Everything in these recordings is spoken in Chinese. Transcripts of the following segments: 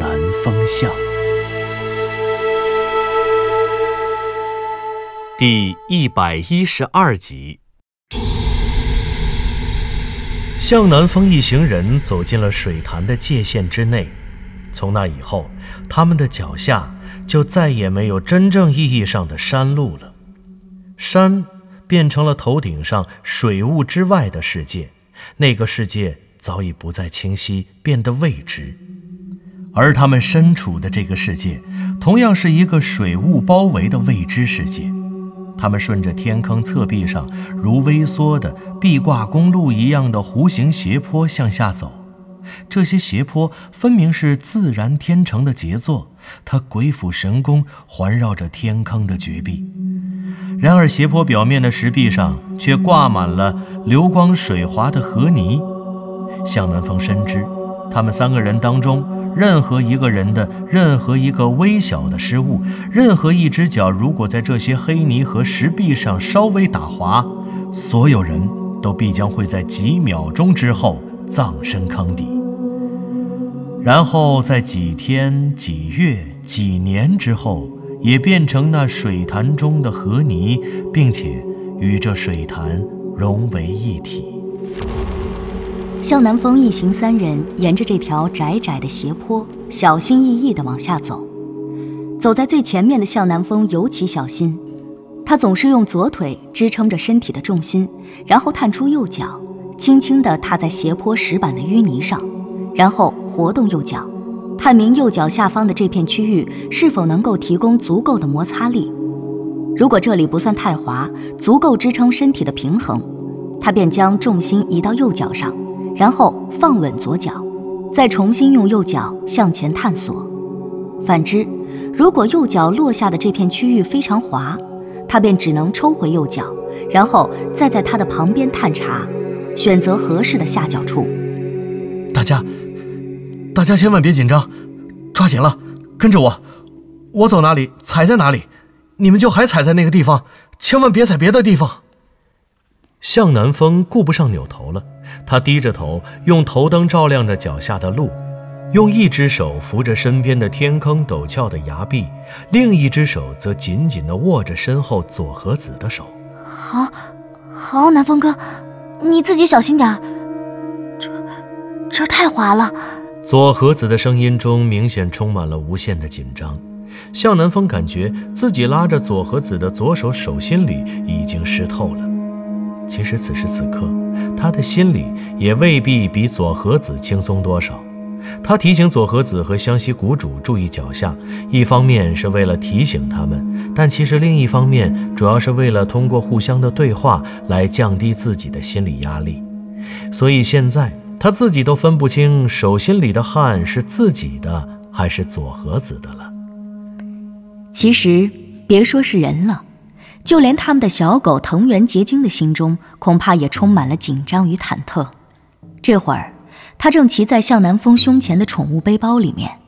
南风向》第一百一十二集。向南风一行人走进了水潭的界限之内，从那以后，他们的脚下就再也没有真正意义上的山路了。山变成了头顶上水雾之外的世界，那个世界早已不再清晰，变得未知。而他们身处的这个世界，同样是一个水雾包围的未知世界。他们顺着天坑侧壁上如微缩的壁挂公路一样的弧形斜坡向下走，这些斜坡分明是自然天成的杰作，它鬼斧神工环绕着天坑的绝壁。然而，斜坡表面的石壁上却挂满了流光水滑的河泥。向南风深知，他们三个人当中，任何一个人的任何一个微小的失误，任何一只脚如果在这些黑泥和石壁上稍微打滑，所有人都必将会在几秒钟之后葬身坑底。然后在几天、几月、几年之后，也变成那水潭中的河泥，并且与这水潭融为一体。向南风一行三人沿着这条窄窄的斜坡，小心翼翼地往下走。走在最前面的向南风尤其小心，他总是用左腿支撑着身体的重心，然后探出右脚，轻轻地踏在斜坡石板的淤泥上，然后活动右脚，探明右脚下方的这片区域是否能够提供足够的摩擦力。如果这里不算太滑，足够支撑身体的平衡，他便将重心移到右脚上。然后放稳左脚，再重新用右脚向前探索。反之，如果右脚落下的这片区域非常滑，他便只能抽回右脚，然后再在他的旁边探查，选择合适的下脚处。大家，大家千万别紧张，抓紧了，跟着我，我走哪里踩在哪里，你们就还踩在那个地方，千万别踩别的地方。向南风顾不上扭头了，他低着头，用头灯照亮着脚下的路，用一只手扶着身边的天坑陡峭的崖壁，另一只手则紧紧地握着身后左和子的手。好，好，南风哥，你自己小心点，这这太滑了。左和子的声音中明显充满了无限的紧张。向南风感觉自己拉着左和子的左手手心里已经湿透了。其实此时此刻，他的心里也未必比左和子轻松多少。他提醒左和子和湘西谷主注意脚下，一方面是为了提醒他们，但其实另一方面主要是为了通过互相的对话来降低自己的心理压力。所以现在他自己都分不清手心里的汗是自己的还是左和子的了。其实别说是人了。就连他们的小狗藤原结晶的心中，恐怕也充满了紧张与忐忑。这会儿，他正骑在向南风胸前的宠物背包里面。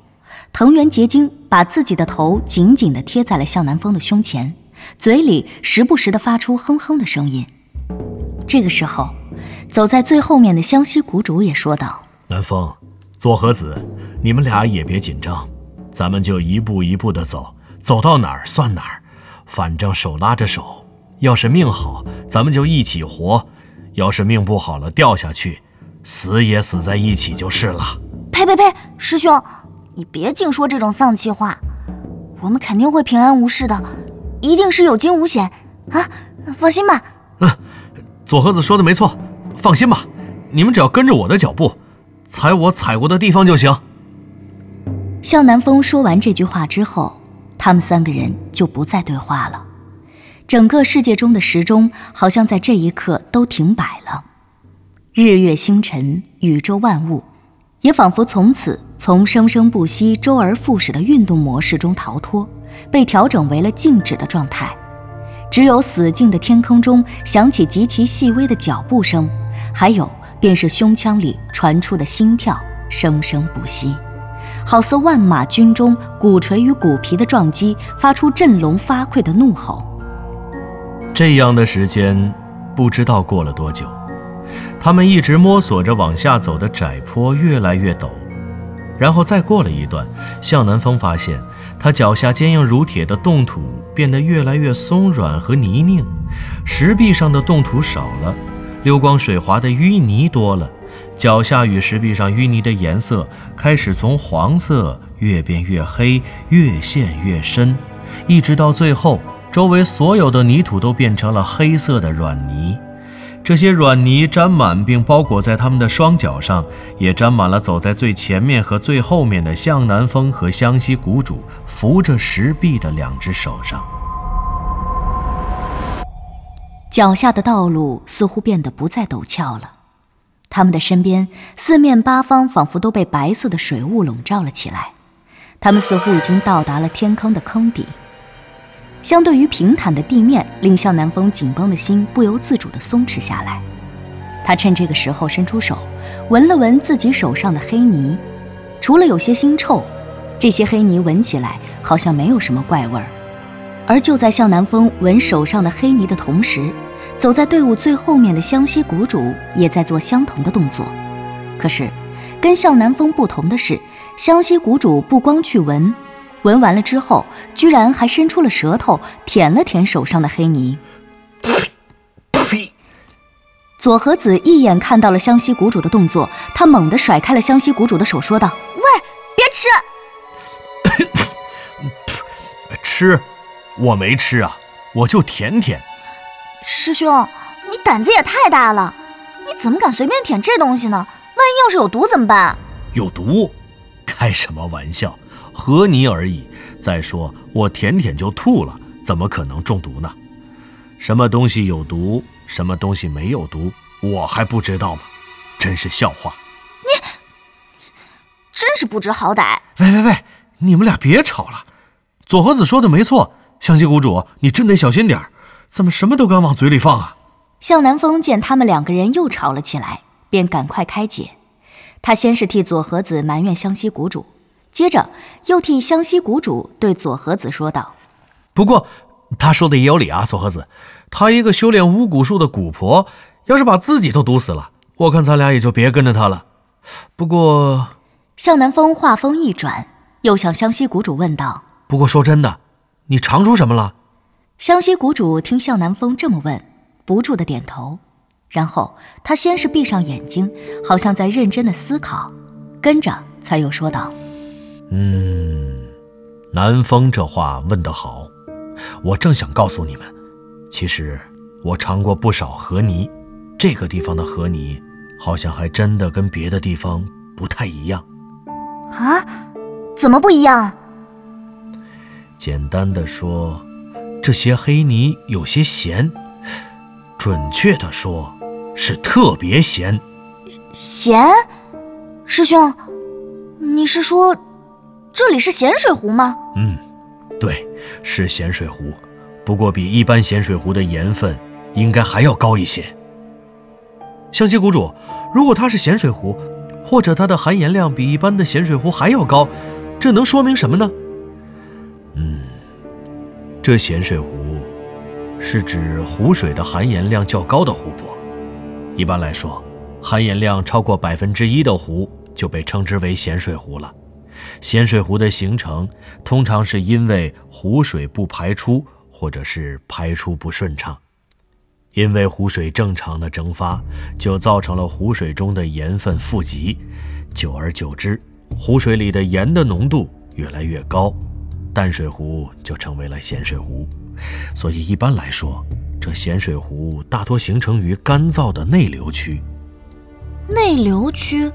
藤原结晶把自己的头紧紧地贴在了向南风的胸前，嘴里时不时地发出哼哼的声音。这个时候，走在最后面的湘西谷主也说道：“南风，左和子，你们俩也别紧张，咱们就一步一步地走，走到哪儿算哪儿。”反正手拉着手，要是命好，咱们就一起活；要是命不好了，掉下去，死也死在一起就是了。呸呸呸！师兄，你别净说这种丧气话。我们肯定会平安无事的，一定是有惊无险啊！放心吧。嗯，左和子说的没错，放心吧。你们只要跟着我的脚步，踩我踩过的地方就行。向南风说完这句话之后。他们三个人就不再对话了，整个世界中的时钟好像在这一刻都停摆了。日月星辰、宇宙万物，也仿佛从此从生生不息、周而复始的运动模式中逃脱，被调整为了静止的状态。只有死静的天空中响起极其细微的脚步声，还有便是胸腔里传出的心跳，生生不息，好似万马军中鼓槌与鼓皮的撞击，发出振聋发聩的怒吼。这样的时间，不知道过了多久。他们一直摸索着往下走的窄坡越来越陡，然后再过了一段，向南风发现他脚下坚硬如铁的冻土变得越来越松软和泥泞，石壁上的冻土少了，溜光水滑的淤泥多了，脚下与石壁上淤泥的颜色开始从黄色越变越黑，越陷越深，一直到最后，周围所有的泥土都变成了黑色的软泥。这些软泥沾满并包裹在他们的双脚上，也沾满了走在最前面和最后面的向南风和湘西谷主扶着石壁的两只手上。脚下的道路似乎变得不再陡峭了，他们的身边四面八方仿佛都被白色的水雾笼罩了起来，他们似乎已经到达了天坑的坑底。相对于平坦的地面，令向南风紧绷的心不由自主地松弛下来。他趁这个时候伸出手，闻了闻自己手上的黑泥，除了有些腥臭，这些黑泥闻起来好像没有什么怪味儿。而就在向南风闻手上的黑泥的同时，走在队伍最后面的湘西谷主也在做相同的动作。可是，跟向南风不同的是，湘西谷主不光去闻。闻完了之后，居然还伸出了舌头舔了舔手上的黑泥。呸！左和子一眼看到了湘西谷主的动作，他猛地甩开了湘西谷主的手，说道：“喂，别吃！吃？我没吃啊，我就舔舔。师兄，你胆子也太大了，你怎么敢随便舔这东西呢？万一要是有毒怎么办？有毒？开什么玩笑！”和泥而已。再说我舔舔就吐了，怎么可能中毒呢？什么东西有毒，什么东西没有毒，我还不知道吗？真是笑话！你真是不知好歹！喂喂喂，你们俩别吵了。左和子说的没错，湘西谷主，你真得小心点儿，怎么什么都敢往嘴里放啊？向南风见他们两个人又吵了起来，便赶快开解。他先是替左和子埋怨湘西谷主。接着又替湘西谷主对左和子说道：“不过他说的也有理啊，左和子，他一个修炼巫蛊术的蛊婆，要是把自己都毒死了，我看咱俩也就别跟着他了。不过……”向南风话锋一转，又向湘西谷主问道：“不过说真的，你尝出什么了？”湘西谷主听向南风这么问，不住的点头，然后他先是闭上眼睛，好像在认真的思考，跟着才又说道。嗯，南风这话问得好，我正想告诉你们，其实我尝过不少河泥，这个地方的河泥好像还真的跟别的地方不太一样。啊？怎么不一样？简单的说，这些黑泥有些咸，准确的说，是特别咸。咸？师兄，你是说？这里是咸水湖吗？嗯，对，是咸水湖，不过比一般咸水湖的盐分应该还要高一些。湘西谷主，如果它是咸水湖，或者它的含盐量比一般的咸水湖还要高，这能说明什么呢？这咸水湖是指湖水的含盐量较高的湖泊。一般来说，含盐量超过百分之一的湖就被称之为咸水湖了。咸水湖的形成，通常是因为湖水不排出，或者是排出不顺畅。因为湖水正常的蒸发，就造成了湖水中的盐分富集，久而久之，湖水里的盐的浓度越来越高，淡水湖就成为了咸水湖。所以一般来说，这咸水湖大多形成于干燥的内流区。内流区？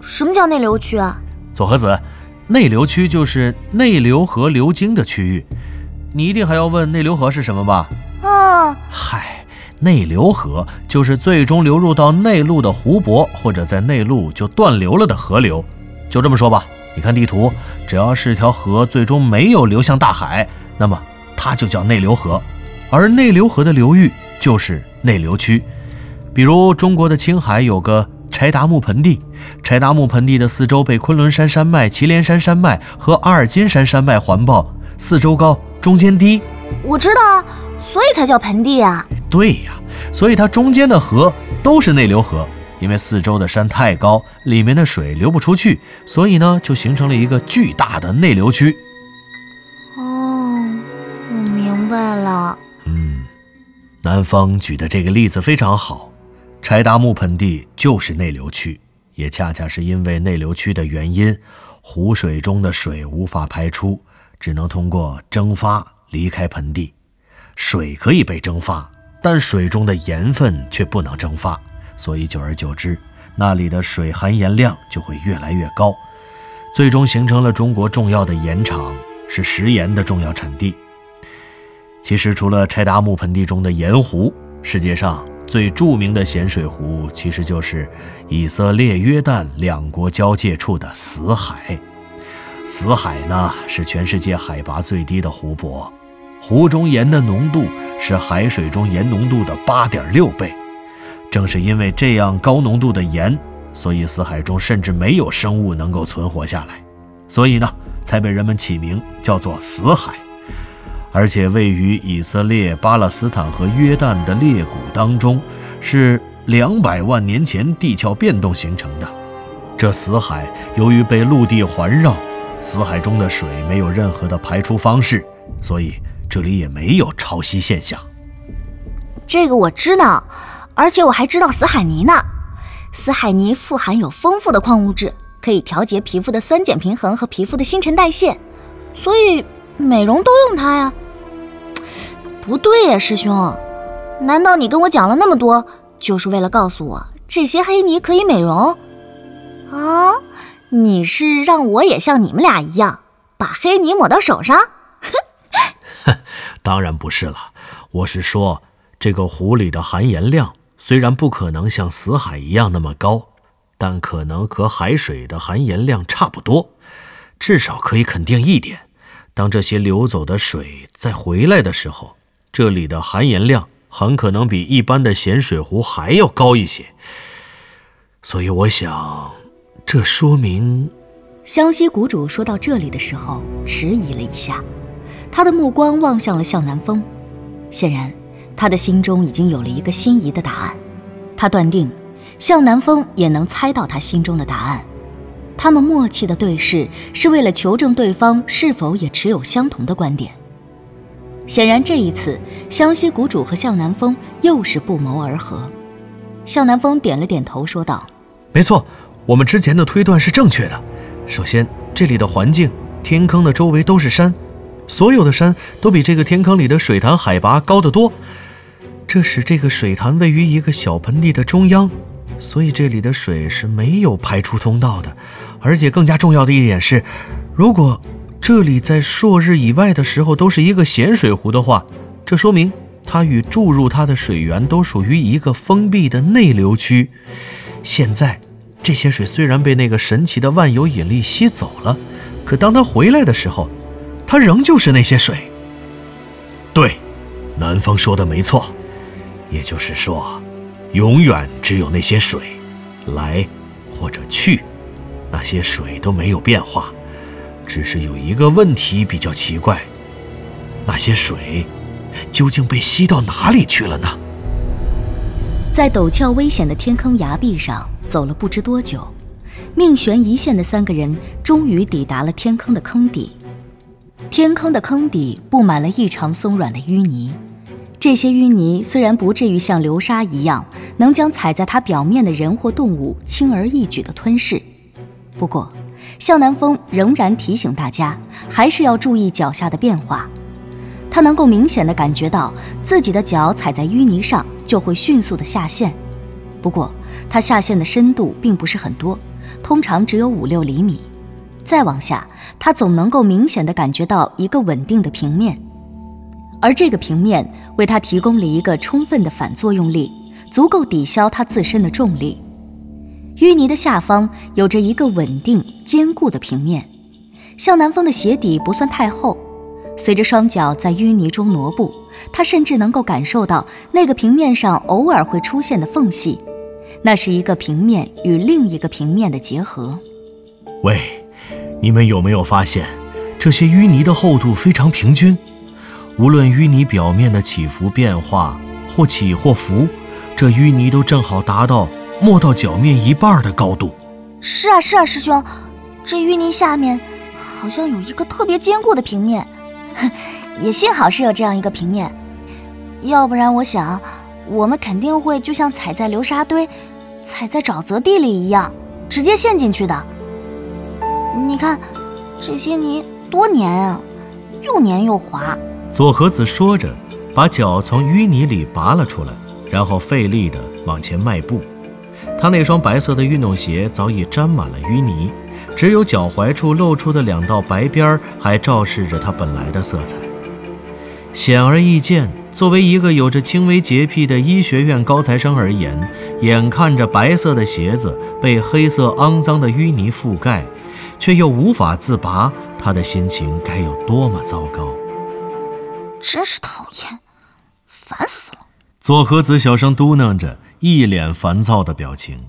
什么叫内流区啊？左和子，内流区就是内流河流经的区域。你一定还要问内流河是什么吧？啊，嗨，内流河就是最终流入到内陆的湖泊，或者在内陆就断流了的河流。就这么说吧，你看地图，只要是条河最终没有流向大海，那么它就叫内流河。而内流河的流域就是内流区。比如中国的青海有个柴达木盆地，柴达木盆地的四周被昆仑山山脉、祁连山山脉和阿尔金山山脉环抱，四周高，中间低。我知道啊，所以才叫盆地啊。对呀，所以它中间的河都是内流河，因为四周的山太高，里面的水流不出去，所以呢就形成了一个巨大的内流区。哦，我明白了。嗯，南方举的这个例子非常好，柴达木盆地就是内流区，也恰恰是因为内流区的原因，湖水中的水无法排出，只能通过蒸发离开盆地。水可以被蒸发。但水中的盐分却不能蒸发，所以久而久之，那里的水含盐量就会越来越高，最终形成了中国重要的盐场，是食盐的重要产地。其实，除了柴达木盆地中的盐湖，世界上最著名的咸水湖，其实就是以色列、约旦两国交界处的死海。死海呢，是全世界海拔最低的湖泊。湖中盐的浓度是海水中盐浓度的八点六倍，正是因为这样高浓度的盐，所以死海中甚至没有生物能够存活下来，所以呢，才被人们起名叫做死海。而且位于以色列、巴勒斯坦和约旦的裂谷当中，是两百万年前地壳变动形成的。这死海由于被陆地环绕，死海中的水没有任何的排出方式，所以。这里也没有潮汐现象，这个我知道，而且我还知道死海泥呢。死海泥富含有丰富的矿物质，可以调节皮肤的酸碱平衡和皮肤的新陈代谢，所以美容都用它呀。不对呀，师兄，难道你跟我讲了那么多，就是为了告诉我这些黑泥可以美容？啊，你是让我也像你们俩一样，把黑泥抹到手上？当然不是了，我是说，这个湖里的含盐量虽然不可能像死海一样那么高，但可能和海水的含盐量差不多。至少可以肯定一点：当这些流走的水再回来的时候，这里的含盐量很可能比一般的咸水湖还要高一些。所以我想，这说明……湘西谷主说到这里的时候，迟疑了一下。他的目光望向了向南风，显然，他的心中已经有了一个心仪的答案。他断定，向南风也能猜到他心中的答案。他们默契的对视，是为了求证对方是否也持有相同的观点。显然，这一次，湘西谷主和向南风又是不谋而合。向南风点了点头，说道：“没错，我们之前的推断是正确的。首先，这里的环境，天坑的周围都是山。”所有的山都比这个天坑里的水潭海拔高得多，这使这个水潭位于一个小盆地的中央，所以这里的水是没有排出通道的。而且更加重要的一点是，如果这里在朔日以外的时候都是一个咸水湖的话，这说明它与注入它的水源都属于一个封闭的内流区。现在这些水虽然被那个神奇的万有引力吸走了，可当它回来的时候，它仍旧是那些水。对，南风说的没错，也就是说，永远只有那些水，来或者去，那些水都没有变化。只是有一个问题比较奇怪，那些水究竟被吸到哪里去了呢？在陡峭危险的天坑崖壁上走了不知多久，命悬一线的三个人终于抵达了天坑的坑底。天坑的坑底布满了异常松软的淤泥，这些淤泥虽然不至于像流沙一样能将踩在它表面的人或动物轻而易举地吞噬，不过向南风仍然提醒大家，还是要注意脚下的变化。他能够明显地感觉到自己的脚踩在淤泥上就会迅速地下陷，不过他下陷的深度并不是很多，通常只有五六厘米。再往下，他总能够明显的感觉到一个稳定的平面，而这个平面为他提供了一个充分的反作用力，足够抵消他自身的重力。淤泥的下方有着一个稳定坚固的平面，向南风的鞋底不算太厚。随着双脚在淤泥中挪步，他甚至能够感受到那个平面上偶尔会出现的缝隙，那是一个平面与另一个平面的结合。喂，你们有没有发现，这些淤泥的厚度非常平均？无论淤泥表面的起伏变化或起或伏，这淤泥都正好达到没到脚面一半的高度。是啊，是啊，师兄，这淤泥下面好像有一个特别坚固的平面。也幸好是有这样一个平面，要不然我想，我们肯定会就像踩在流沙堆、踩在沼泽地里一样，直接陷进去的。你看，这些泥多粘啊，又粘又滑。左和子说着，把脚从淤泥里拔了出来，然后费力地往前迈步。他那双白色的运动鞋早已沾满了淤泥。只有脚踝处露出的两道白边还昭示着它本来的色彩。显而易见，作为一个有着轻微洁癖的医学院高材生而言，眼看着白色的鞋子被黑色肮脏的淤泥覆盖，却又无法自拔，他的心情该有多么糟糕！真是讨厌，烦死了！左和子小声嘟囔着，一脸烦躁的表情。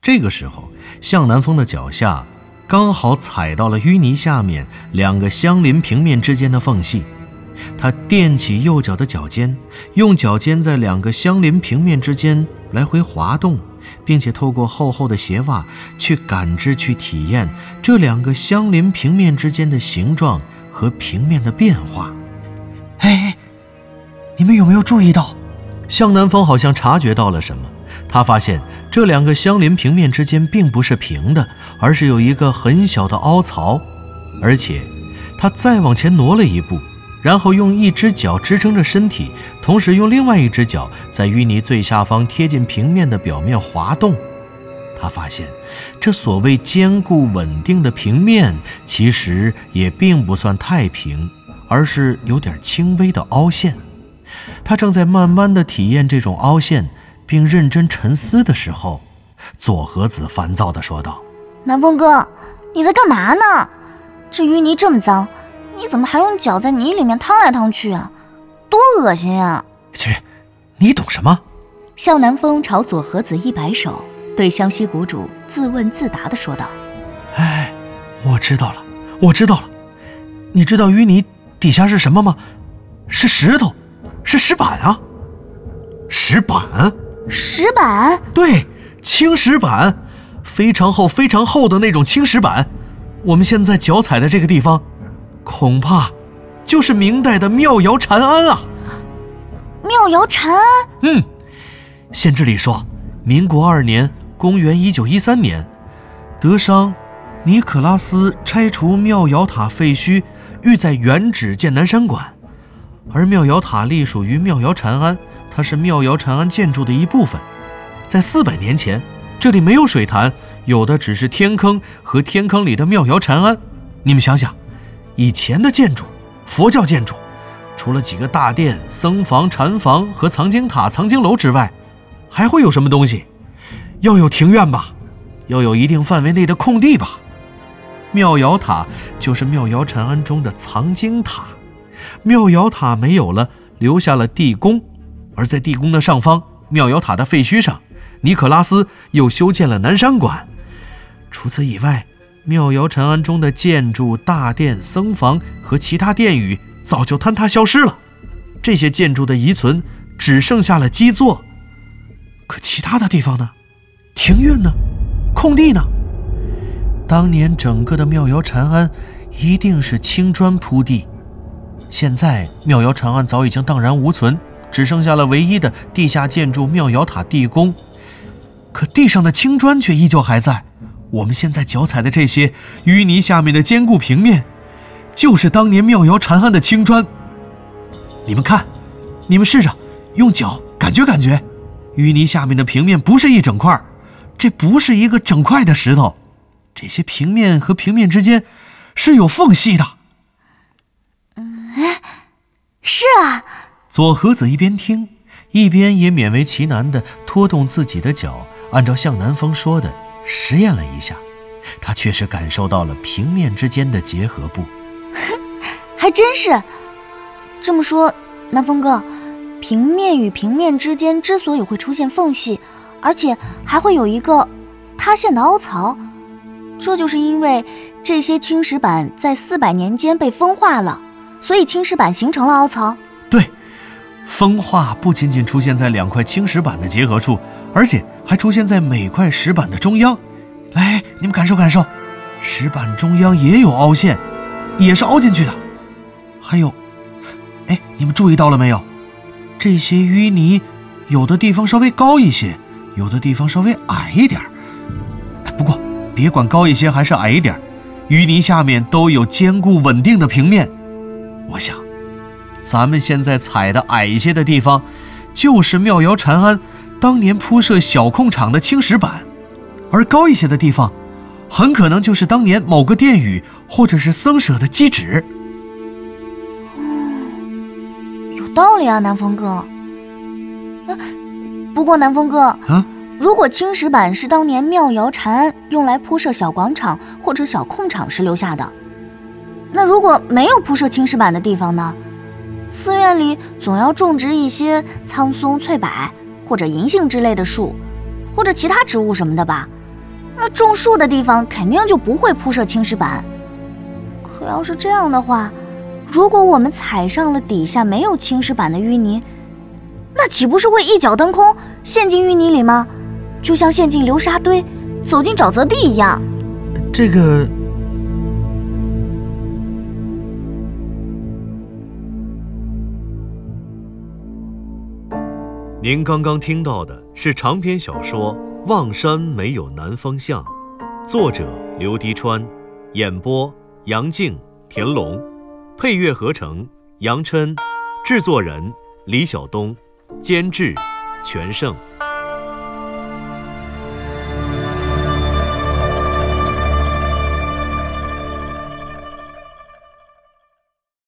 这个时候，向南风的脚下。刚好踩到了淤泥下面两个相邻平面之间的缝隙，他垫起右脚的脚尖，用脚尖在两个相邻平面之间来回滑动，并且透过厚厚的鞋袜去感知、去体验这两个相邻平面之间的形状和平面的变化。哎，你们有没有注意到，向南风好像察觉到了什么？他发现这两个相邻平面之间并不是平的，而是有一个很小的凹槽，而且他再往前挪了一步，然后用一只脚支撑着身体，同时用另外一只脚在淤泥最下方贴近平面的表面滑动。他发现，这所谓坚固稳定的平面，其实也并不算太平，而是有点轻微的凹陷。他正在慢慢的体验这种凹陷。并认真沉思的时候，左和子烦躁的说道：“南风哥，你在干嘛呢？这淤泥这么脏，你怎么还用脚在泥里面趟来趟去啊？多恶心呀！”去，你懂什么？向南风朝左和子一摆手，对湘西谷主自问自答的说道：“哎，我知道了，我知道了。你知道淤泥底下是什么吗？是石头，是石板啊，石板。”石板，对，青石板，非常厚、非常厚的那种青石板。我们现在脚踩的这个地方，恐怕就是明代的妙窑禅庵啊。妙窑禅庵，嗯，县志里说，民国二年，公元一九一三年，德商尼可拉斯拆除妙窑塔废墟，欲在原址建南山馆，而妙瑶塔隶属于妙瑶禅庵。它是妙瑶禅庵建筑的一部分，在四百年前，这里没有水潭，有的只是天坑和天坑里的妙瑶禅庵。你们想想，以前的建筑，佛教建筑，除了几个大殿、僧房、禅房和藏经塔、藏经楼之外，还会有什么东西？要有庭院吧，要有一定范围内的空地吧。妙瑶塔就是妙瑶禅庵中的藏经塔，妙瑶塔没有了，留下了地宫。而在地宫的上方，妙瑶塔的废墟上，尼可拉斯又修建了南山馆。除此以外，妙瑶禅庵中的建筑、大殿、僧房和其他殿宇早就坍塌消失了。这些建筑的遗存只剩下了基座。可其他的地方呢？庭院呢？空地呢？当年整个的妙瑶禅庵一定是青砖铺地。现在妙瑶禅庵早已经荡然无存。只剩下了唯一的地下建筑妙瑶塔地宫，可地上的青砖却依旧还在。我们现在脚踩的这些淤泥下面的坚固平面，就是当年妙瑶禅庵的青砖。你们看，你们试着用脚感觉感觉，淤泥下面的平面不是一整块，这不是一个整块的石头，这些平面和平面之间是有缝隙的。是啊。左和子一边听，一边也勉为其难地拖动自己的脚，按照向南风说的实验了一下。他确实感受到了平面之间的结合部。还真是。这么说，南风哥，平面与平面之间之所以会出现缝隙，而且还会有一个塌陷的凹槽，这就是因为这些青石板在四百年间被风化了，所以青石板形成了凹槽。对，风化不仅仅出现在两块青石板的结合处，而且还出现在每块石板的中央。来，你们感受感受，石板中央也有凹陷，也是凹进去的。还有。哎，你们注意到了没有？这些淤泥，有的地方稍微高一些，有的地方稍微矮一点儿。别管高一些还是矮一点儿，淤泥下面都有坚固稳定的平面。我想，咱们现在踩的矮一些的地方，就是妙瑶禅庵当年铺设小空场的青石板；而高一些的地方，很可能就是当年某个殿宇或者是僧舍的基址。有道理啊，南风哥。啊，不过南风哥，啊，如果青石板是当年妙瑶禅用来铺设小广场或者小空场时留下的，那如果没有铺设青石板的地方呢？寺院里总要种植一些苍松、翠柏或者银杏之类的树，或者其他植物什么的吧？那种树的地方肯定就不会铺设青石板。可要是这样的话，如果我们踩上了底下没有青石板的淤泥，那岂不是会一脚蹬空，陷进淤泥里吗？就像陷进流沙堆，走进沼泽地一样。这个，您刚刚听到的是长篇小说《望山没有南方向》，作者刘迪川，演播杨静、田龙。配乐合成杨琛，制作人李晓东，监制全胜。